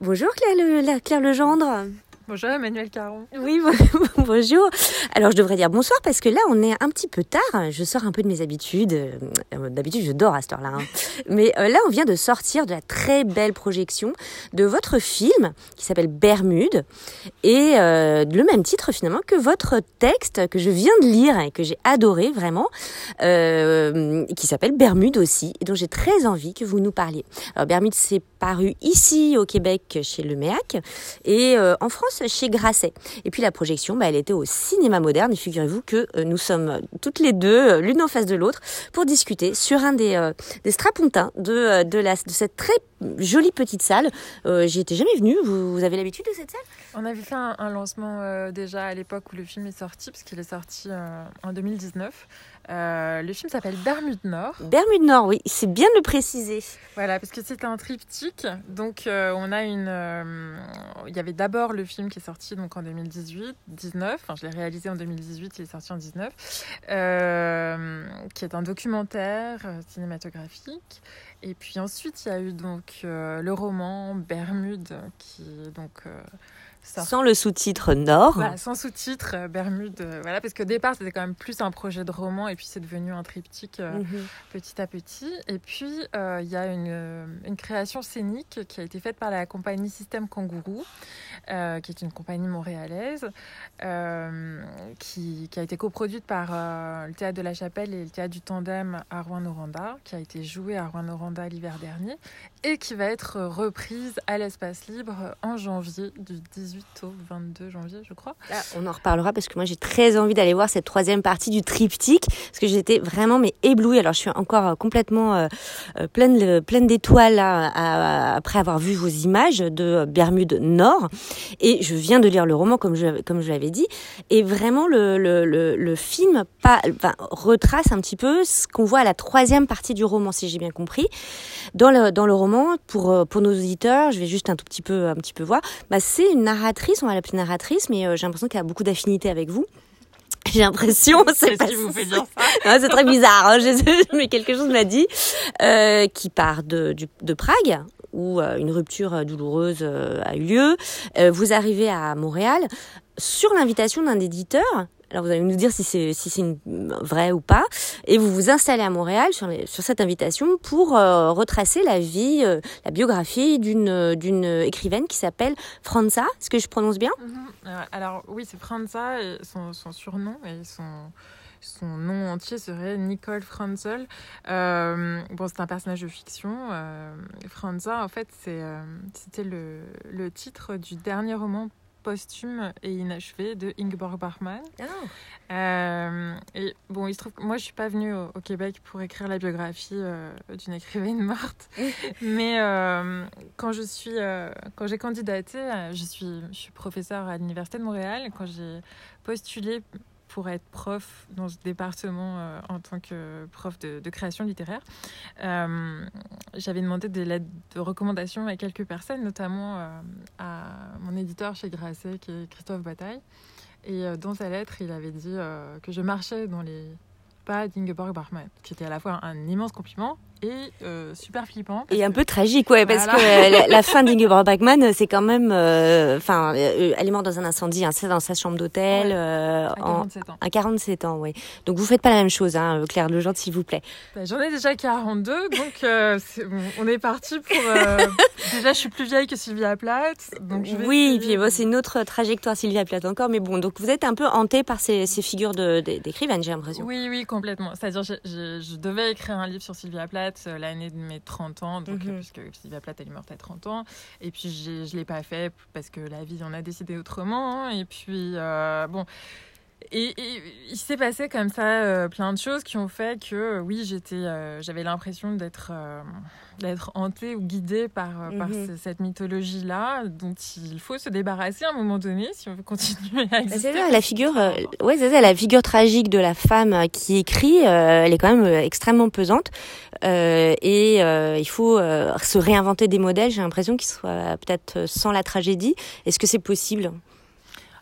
Bonjour Claire, le, la- Claire Legendre. Bonjour Emmanuel Caron. Oui, bonjour. Alors je devrais dire bonsoir parce que là on est un petit peu tard. Je sors un peu de mes habitudes. Euh, D'habitude je dors à cette heure-là. hein. Mais euh, là on vient de sortir de la très belle projection de votre film qui s'appelle Bermude et euh, le même titre finalement que votre texte que je viens de lire et que j'ai adoré vraiment, euh, qui s'appelle Bermude aussi et dont j'ai très envie que vous nous parliez. Alors Bermude c'est paru ici au Québec chez Le Méac et en France chez Grasset. Et puis la projection, bah, elle était au cinéma moderne figurez-vous que euh, nous sommes toutes les deux, euh, l'une en face de l'autre, pour discuter sur un des, euh, des strapontins de, euh, de, cette très jolie petite salle. Euh, J'y étais jamais venue, vous, avez l'habitude de cette salle? On avait fait un, lancement euh, déjà à l'époque où le film est sorti, parce qu'il est sorti euh, en 2019. Euh, le film s'appelle Bermude Nord. Bermude Nord, oui, c'est bien de le préciser. Voilà, parce que c'est un triptyque. Donc, euh, on a une. euh, il y avait d'abord le film qui est sorti donc en 2018, 19. Enfin, je l'ai réalisé en 2018, il est sorti en 19. euh, qui est un documentaire cinématographique. Et puis ensuite, il y a eu donc le roman Bermude, qui donc. Sort- Sans le sous-titre Nord. Voilà, sans sous-titres, euh, Bermude. euh, voilà, parce qu'au départ, c'était quand même plus un projet de roman, et puis c'est devenu un triptyque euh, Mhm. petit à petit. Et puis, euh, il y a une, euh, une création scénique qui a été faite par la compagnie Système Kangourou, euh, qui est une compagnie montréalaise, euh, qui, qui a été coproduite par euh, le Théâtre de la Chapelle et le Théâtre du Tandem à Rouen-Noranda, qui a été jouée à Rouen-Noranda l'hiver dernier, et qui va être reprise à l'espace libre en janvier, du 18 au 22 janvier, je crois. Ah, on en reparlera parce que moi j'ai très envie d'aller voir cette troisième partie du triptyque parce que j'étais vraiment mais éblouie. Alors je suis encore euh, complètement euh, euh, pleine pleine d'étoiles après avoir vu vos images de Bermude Nord et je viens de lire le roman comme je comme je l'avais dit et vraiment le le, le, film pas retrace un petit peu ce qu'on voit à la troisième partie du roman si j'ai bien compris. Dans le dans le roman pour pour nos auditeurs, je vais juste un tout petit peu un petit peu voir. Bah, c'est une narratrice, on va l'appeler narratrice, mais euh, j'ai l'impression qu'elle a beaucoup d'affinités avec vous. J'ai l'impression, c'est pas qui vous fait dire ça c'est très bizarre, hein, je- mais quelque chose m'a dit, euh, qui part de, du- de Prague, où euh, une rupture douloureuse a eu lieu. Vous arrivez à Montréal sur l'invitation d'un éditeur. Alors vous allez nous dire si c'est si c'est une- vrai ou pas, et vous vous installez à Montréal sur, cette invitation pour euh, retracer la vie, euh, la biographie d'une euh, d'une écrivaine qui s'appelle Franza. Est-ce que je prononce bien? Mhm. Euh, Alors oui, c'est Franza son, surnom et son, son nom entier serait Nicole Franzel. Euh, bon, c'est un personnage de fiction. Euh, Franza, en fait, euh, c'était le, le titre du dernier roman posthume et inachevé de Ingeborg Bachmann. Euh, et bon, il se trouve que moi, je suis pas venue au, au Québec pour écrire la biographie euh, d'une écrivaine morte. Mais euh, quand je suis, quand j'ai candidaté, je suis, je suis professeure à l'université de Montréal. Quand j'ai postulé pour être prof dans ce département euh, en tant que prof de, de création littéraire, euh, j'avais demandé des lettres de recommandation à quelques personnes, notamment euh, à mon éditeur chez Grasset, qui est Christophe Bataille. Et dans sa lettre, il avait dit que je marchais dans les pas d'Ingeborg Bachmann, qui était à la fois un immense compliment et euh, super flippant. Et un que- peu tragique, ouais, parce que la, la fin d'Ingeborg Bachmann, euh, c'est quand même, euh, enfin, euh, elle est morte dans un incendie, hein, c'est dans sa chambre d'hôtel, Ouais, euh, à en, 47 ans. à 47 ans, oui. Donc vous faites pas la même chose, hein, Claire Legendre, s'il vous plaît. Bah, J'en ai déjà 42, donc bon, on est parti pour. déjà, je suis plus vieille que Sylvia Plath. Donc je vais Oui, puis bon, c'est une autre trajectoire, Sylvia Plath encore, mais bon, donc vous êtes un peu hanté par ces, ces figures de- de- d'écrivaines, j'ai l'impression. Oui, oui, complètement. C'est-à-dire, je, je- je devais écrire un livre sur Sylvia Plath euh, l'année de mes 30 ans, donc, Mhm. puisque Sylvia Plath elle est morte à 30 ans. Et puis, je ne l'ai pas fait parce que la vie en a décidé autrement. hein. Et puis, euh, bon. Et, et il s'est passé comme ça euh, plein de choses qui ont fait que, euh, oui, j'étais, euh, j'avais l'impression d'être, euh, d'être hantée ou guidée par, par Mhm. ce- cette mythologie-là, dont il faut se débarrasser à un moment donné si on veut continuer à Bah, exister. C'est ça, la figure, ouais, c'est ça, la figure tragique de la femme qui écrit, elle est quand même extrêmement pesante, et il faut se réinventer des modèles. J'ai l'impression qu'ils soient peut-être sans la tragédie. Est-ce que c'est possible?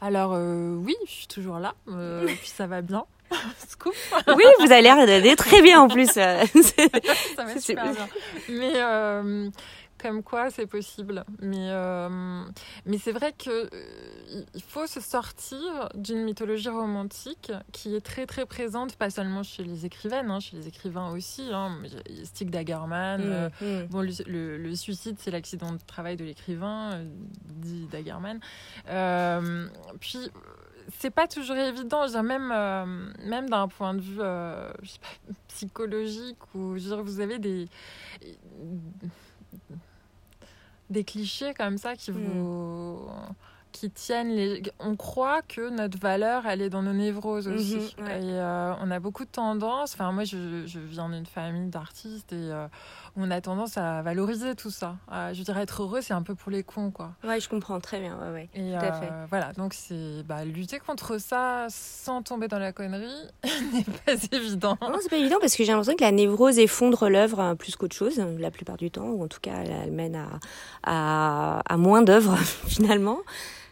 Alors euh, oui, je suis toujours là, euh, puis ça va bien. Scoop, Oui, vous avez l'air d'aller très bien en plus. ça va super bien. Mais euh, comme quoi c'est possible. Mais, euh, mais c'est vrai que il faut se sortir d'une mythologie romantique qui est très très présente, pas seulement chez les écrivaines, hein, chez les écrivains aussi. Hein. Stig Dagerman, mmh, mmh. bon, le, le, suicide c'est l'accident de travail de l'écrivain, dit Dagerman. puis c'est pas toujours évident, même, euh, même d'un point de vue euh, psychologique, ou vous avez des, des clichés comme ça qui hmm. vous qui tiennent les... On croit que notre valeur, elle est dans nos névroses aussi. Mhm, et euh, on a beaucoup de tendance... Enfin, moi, je, je viens d'une famille d'artistes et euh, on a tendance à valoriser tout ça. je dirais être heureux, c'est un peu pour les cons, quoi. Ouais, je comprends très bien. Ouais, ouais. Et, tout à fait. Euh, voilà, donc c'est bah, lutter contre ça sans tomber dans la connerie n'est pas évident. Non, c'est pas évident parce que j'ai l'impression que la névrose effondre l'œuvre plus qu'autre chose, la plupart du temps, ou en tout cas, elle, mène à, à, à moins d'œuvres finalement.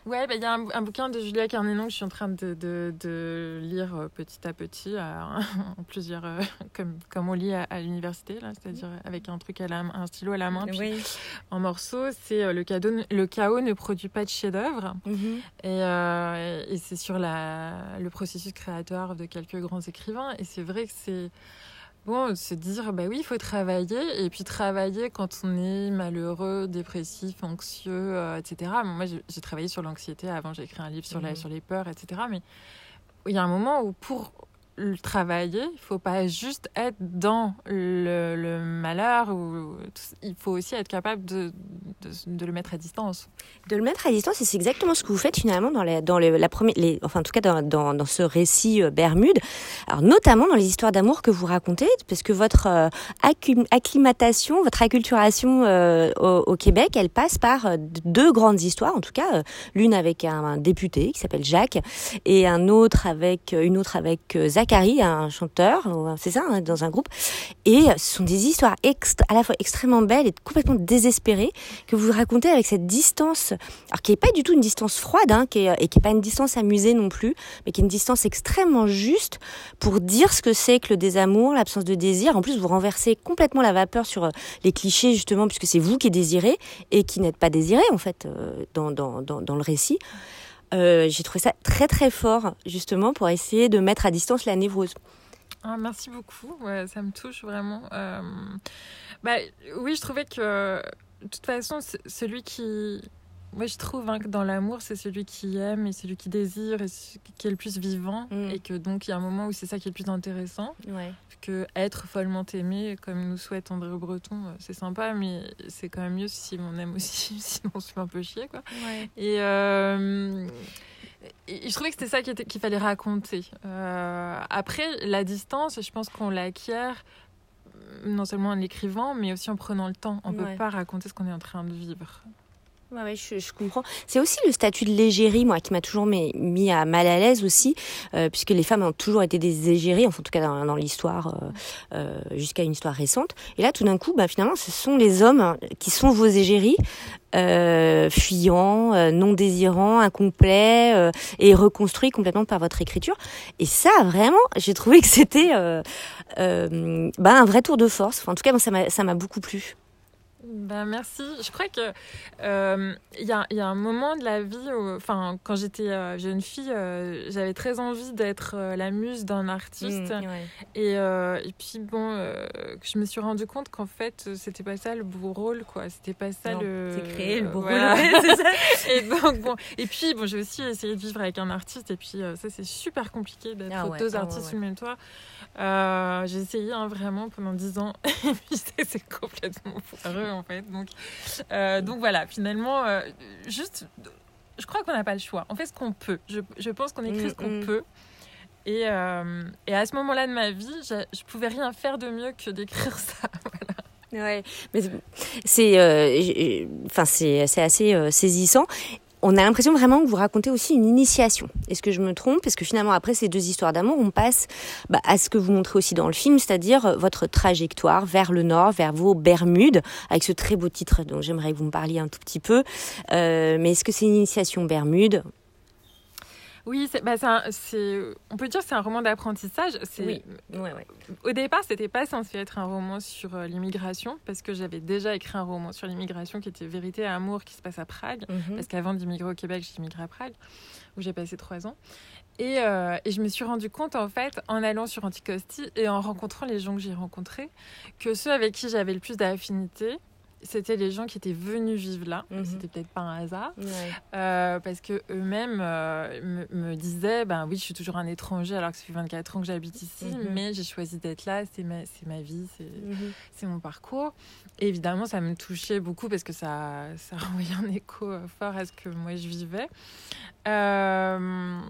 Ouais, bah, il y a un, bouquin de Julia Carnénon que je suis en train de, de, de lire euh, petit à petit, en plusieurs, euh, comme, comme on lit à, l'université, là, c'est-à-dire avec un truc à la, un stylo à la main, puis en morceaux. C'est euh, le, cadeau, le chaos ne produit pas de chef-d'œuvre, mhm. et, et c'est sur la, le processus créateur de quelques grands écrivains. Et c'est vrai que c'est Bon, se dire, bah oui, il faut travailler. Et puis travailler quand on est malheureux, dépressif, anxieux, euh, etc. Moi, j'ai travaillé sur l'anxiété avant, j'ai écrit un livre sur, la, mhm. sur les peurs, etc. Mais il y a un moment où pour le travailler, il faut pas juste être dans le, malheur, ou, il faut aussi être capable de, de, le mettre à distance. De le mettre à distance, et c'est exactement ce que vous faites finalement dans, les, dans les, la première, les, enfin en tout cas dans, dans, ce récit euh, Bermude, alors notamment dans les histoires d'amour que vous racontez, parce que votre euh, acclimatation, votre acculturation euh, au, Québec, elle passe par deux grandes histoires, en tout cas l'une avec un, un, député qui s'appelle Jacques, et un autre avec une autre avec Zach Zachary, un chanteur, c'est ça, hein, dans un groupe. Et ce sont des histoires à la fois extrêmement belles et complètement désespérées que vous racontez avec cette distance, alors qui est pas du tout une distance froide, hein, qui est, et qui est pas une distance amusée non plus, mais qui est une distance extrêmement juste pour dire ce que c'est que le désamour, l'absence de désir. En plus, vous renversez complètement la vapeur sur euh, les clichés justement, puisque c'est vous qui désirez et qui n'êtes pas désiré en fait euh, dans, dans, dans le récit. Euh, j'ai trouvé ça très très fort justement pour essayer de mettre à distance la névrose. Ah, merci beaucoup, ça me touche vraiment. Euh, bah, oui, je trouvais que de toute façon, celui qui, moi, je trouve hein, que dans l'amour, c'est celui qui aime et celui qui désire et qui est le plus vivant. Mm. Et que donc, il y a un moment où c'est ça qui est le plus intéressant. Ouais. Que être follement aimé, comme nous souhaite André Breton, euh, c'est sympa, mais c'est quand même mieux si on aime aussi, sinon on se fait un peu chier. Quoi. Ouais. Et, euh, et, je trouvais que c'était ça qu'il fallait raconter. Euh, après, la distance, je pense qu'on l'acquiert non seulement en l'écrivant, mais aussi en prenant le temps. On ne peut pas raconter ce qu'on est en train de vivre. Je, comprends. C'est aussi le statut de légérie, moi, qui m'a toujours mis, à mal à l'aise aussi, euh, puisque les femmes ont toujours été des égéries, enfin, en tout cas dans, l'histoire, euh, euh, jusqu'à une histoire récente. Et là, tout d'un coup, bah, finalement, ce sont les hommes qui sont vos égéries, fuyants, non désirants, incomplets, et reconstruits complètement par votre écriture. Et ça, vraiment, j'ai trouvé que c'était bah, un vrai tour de force. En tout cas, ça m'a beaucoup plu. Ben merci. Je crois que euh, il y, a, y, a, un moment de la vie où, enfin, quand j'étais euh, jeune fille, euh, j'avais très envie d'être la muse d'un artiste. Mmh, et, et, puis bon, je me suis rendu compte qu'en fait, c'était pas ça le beau rôle, quoi. C'était pas ça le. C'est créer le beau rôle. et donc bon, et puis bon, j'ai aussi essayé de vivre avec un artiste. Et puis ça, c'est super compliqué d'être ah deux ah artistes en même temps. j'ai essayé hein, vraiment pendant dix ans. et puis c'est complètement foireux en fait. Donc, euh, donc voilà, finalement, euh, juste, je crois qu'on n'a pas le choix. On fait ce qu'on peut. Je, je pense qu'on écrit ce qu'on mm, mm. peut. Et, euh, et, à ce moment-là de ma vie, je, je pouvais rien faire de mieux que d'écrire ça. voilà. Ouais, mais c'est, enfin c'est, assez saisissant on a l'impression vraiment que vous racontez aussi une initiation. Est-ce que je me trompe? Parce que finalement, après ces deux histoires d'amour, on passe bah, à ce que vous montrez aussi dans le film, c'est-à-dire euh, votre trajectoire vers le nord, vers vos Bermudes, avec ce très beau titre dont j'aimerais que vous me parliez un tout petit peu. Euh, mais est-ce que c'est une initiation Bermude Oui, c'est, bah, c'est on peut dire que c'est un roman d'apprentissage. C'est, Oui. Ouais, ouais. Au départ, c'était pas censé être un roman sur euh, l'immigration, parce que j'avais déjà écrit un roman sur l'immigration qui était Vérité et Amour, qui se passe à Prague. Mhm. Parce qu'avant d'immigrer au Québec, j'ai immigré à Prague, où j'ai passé trois ans. Et, euh, et je me suis rendu compte, en fait, en allant sur Anticosti et en rencontrant les gens que j'ai rencontrés, que ceux avec qui j'avais le plus d'affinité, c'était les gens qui étaient venus vivre là. Mhm. C'était peut-être pas un hasard. Ouais. Euh, parce que eux-mêmes euh, me, me disaient ben oui je suis toujours un étranger alors que ça fait 24 ans que j'habite ici Mhm. mais j'ai choisi d'être là c'est ma, ma vie c'est c'est mon parcours et évidemment ça me touchait beaucoup parce que ça ça renvoyait un écho euh, fort à ce que moi je vivais Euh,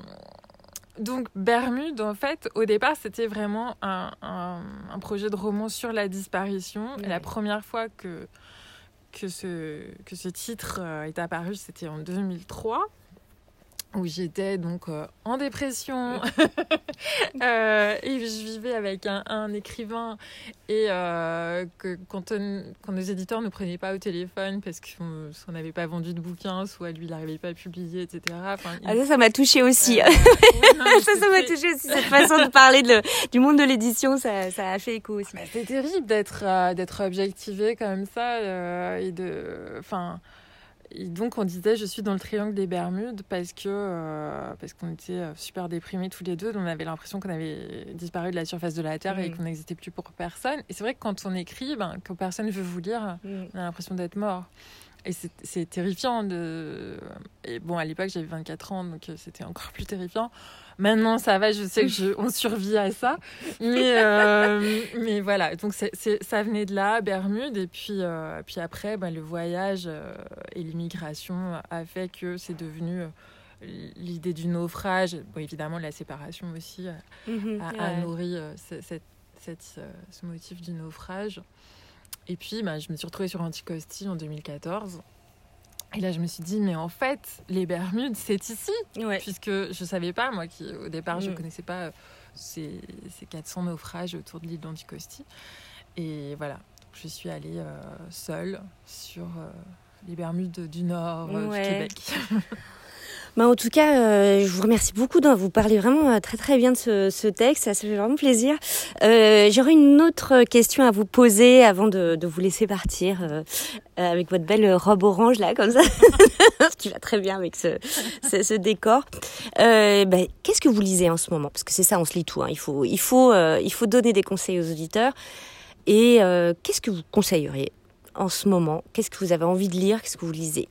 donc Bermude en fait au départ c'était vraiment un, un, un projet de roman sur la disparition et la première fois que que ce, que ce titre euh, est apparu, c'était en 2003, où j'étais donc euh, en dépression Euh, et je vivais avec un, un écrivain et euh, que quand, on- quand nos éditeurs ne prenaient pas au téléphone parce qu'on n'avait pas vendu de bouquins, soit lui il n'arrivait pas à publier, etc. Enfin, il- Ah, ça, ça m'a touché aussi. Ouais, non, mais ça, ça m'a touché aussi. Cette façon de parler de, du monde de l'édition, ça, ça a fait écho aussi. Bah, c'est terrible d'être d'être objectivé comme ça et de enfin et donc on disait je suis dans le triangle des Bermudes parce que euh, parce qu'on était euh, super déprimés tous les deux. On avait l'impression qu'on avait disparu de la surface de la terre et Mm. qu'on n'existait plus pour personne. Et c'est vrai que quand on écrit ben que personne veut vous lire on a l'impression d'être mort et c'est- terrifiant de et bon à l'époque j'avais 24 ans donc euh, c'était encore plus terrifiant maintenant ça va je sais que je, on survit à ça mais euh, mais voilà donc ça venait de là Bermude et puis euh, puis après ben, le voyage euh, et l'immigration a fait que c'est devenu l'idée du naufrage bon évidemment la séparation aussi Mhm. a, Ouais. nourri ce, cette- cette, ce motif du naufrage. Et puis, bah, je me suis retrouvée sur Anticosti en 2014. Et là, je me suis dit, mais en fait, les Bermudes, c'est ici. Ouais. Puisque je savais pas, moi, qui au départ, je Mm. connaissais pas euh, ces, ces 400 naufrages autour de l'île d'Anticosti. Et voilà, je suis allée euh, seule sur euh, les Bermudes du Nord Ouais. du Québec. Bah, en tout cas, euh, je vous remercie beaucoup de vous parler vraiment euh, très très bien de ce, ce texte. Ça fait vraiment plaisir. Euh, J'aurais une autre question à vous poser avant de, vous laisser partir avec votre belle robe orange là, comme ça, qui va très bien avec ce, ce, ce décor. Bah, Qu'est-ce que vous lisez en ce moment? Parce que c'est ça, on se lit tout. hein. Il faut, il faut, il faut donner des conseils aux auditeurs. Et qu'est-ce que vous conseilleriez en ce moment? Qu'est-ce que vous avez envie de lire? Qu'est-ce que vous lisez?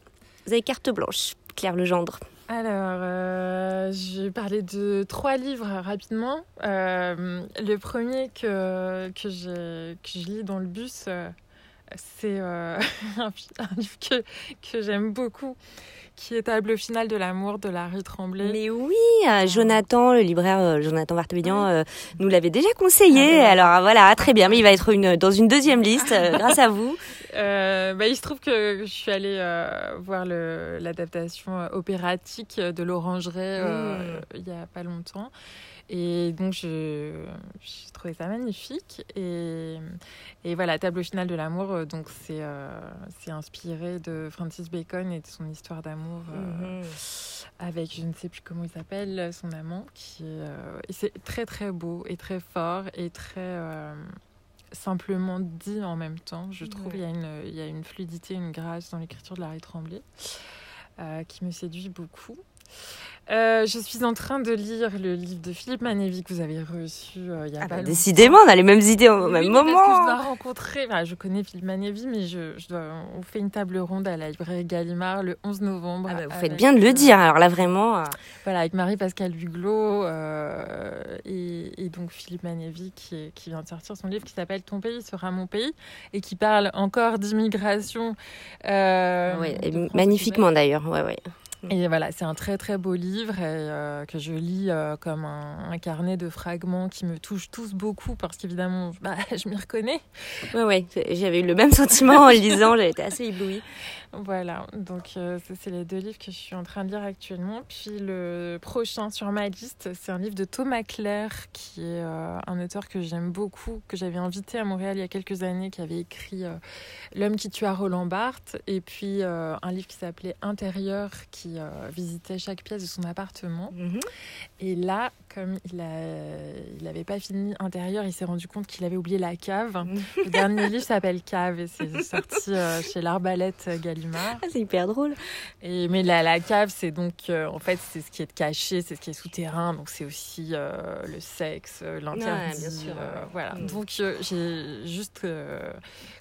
Vous avez carte blanche, Claire Legendre. Alors, euh, je vais parler de trois livres rapidement. Euh, le premier que, que, que je lis dans le bus, euh, c'est euh, un, livre que, que j'aime beaucoup, qui est Tableau final de l'amour de Larry Tremblay. Mais oui, euh, Jonathan, le libraire euh, Jonathan Oui. euh, nous l'avait déjà conseillé. Ah, Alors voilà, très bien, mais il va être une, dans une deuxième liste grâce à vous. Euh, bah, il se trouve que je suis allée euh, voir l'adaptation opératique de l'Orangerie euh, il y a pas longtemps. Et donc, je, j'ai trouvé ça magnifique. Et, et voilà, Tableau final de l'amour, euh, donc c'est, euh, inspiré de Francis Bacon et de son histoire d'amour euh, avec, je ne sais plus comment il s'appelle, son amant. Qui, euh, c'est très très beau et très fort et très simplement dit en même temps. Je trouve Ouais. il y, a une, il y a une fluidité, une grâce dans l'écriture de Larry Tremblay qui me séduit beaucoup. Euh, je suis en train de lire le livre de Philippe Manévi que vous avez reçu euh, il y a Ah pas bah, décidément, on a les mêmes idées au Oui, même mais Parce que je moment. dois rencontrer, enfin, je connais Philippe Manévi, mais je, je dois, on fait une table ronde à la librairie Gallimard le 11 novembre. Ah bah, vous faites bien de le dire. Alors là, vraiment. euh, Voilà, avec Marie-Pascale Huglot et, et donc Philippe Manévi qui, vient de sortir son livre qui s'appelle Ton pays sera mon pays et qui parle encore d'immigration. ouais, magnifiquement d'ailleurs. Ouais, ouais. Et voilà, c'est un très très beau livre et, euh, que je lis euh, comme un, carnet de fragments qui me touchent tous beaucoup parce qu'évidemment, bah, je m'y reconnais. Ouais, ouais. J'avais eu le même sentiment en le lisant. J'avais été assez éblouie. Voilà, donc euh, ça, c'est les deux livres que je suis en train de lire actuellement. Puis le prochain sur ma liste, c'est un livre de Thomas Claire, qui est euh, un auteur que j'aime beaucoup, que j'avais invité à Montréal il y a quelques années, qui avait écrit euh, L'homme qui tua Roland Barthes, et puis un livre qui s'appelait Intérieur, qui visitait chaque pièce de son appartement. Mhm. Et là, comme il n'avait pas fini intérieur, il s'est rendu compte qu'il avait oublié la cave. Le dernier livre s'appelle Cave et c'est sorti euh, chez l'Arbalète Gallimard. Ah, c'est hyper drôle. Et, mais la, la cave, c'est donc, euh, en fait, c'est ce qui est caché, c'est ce qui est souterrain. Donc c'est aussi euh, le sexe, euh, l'interdit. bien sûr. euh, voilà. Mm. Donc euh, j'ai juste euh,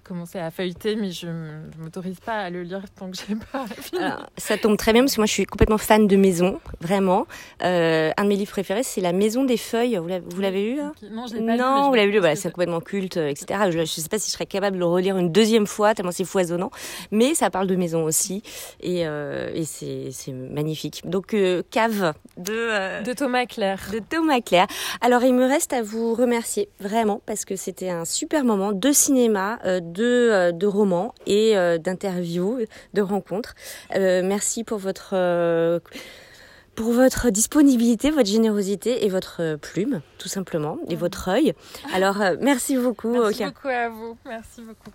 commencé à feuilleter, mais je ne m'autorise pas à le lire tant que j'ai pas fini. Alors, ça tombe très bien parce que moi je suis complètement fan de maison, vraiment. Euh, un de mes livres préférés, c'est La Maison des Feuilles. Vous l'avez- lu. Non, je l'ai pas lu, mais Non, je vous l'avez lu, voilà, parce c'est complètement culte, etc. Je ne sais pas si je serais capable de le relire une deuxième fois, tellement c'est foisonnant. Mais ça parle de maison aussi, et, euh, et c'est magnifique. Donc, euh, Cave de, euh, De Thomas Claire. de Thomas Claire. Alors, il me reste à vous remercier, vraiment, parce que c'était un super moment de cinéma, de, de romans et d'interviews, de rencontres. Merci pour votre... pour votre disponibilité, votre générosité et votre euh, plume, tout simplement, et votre œil. Alors, euh, merci beaucoup. Merci beaucoup à vous. Merci beaucoup.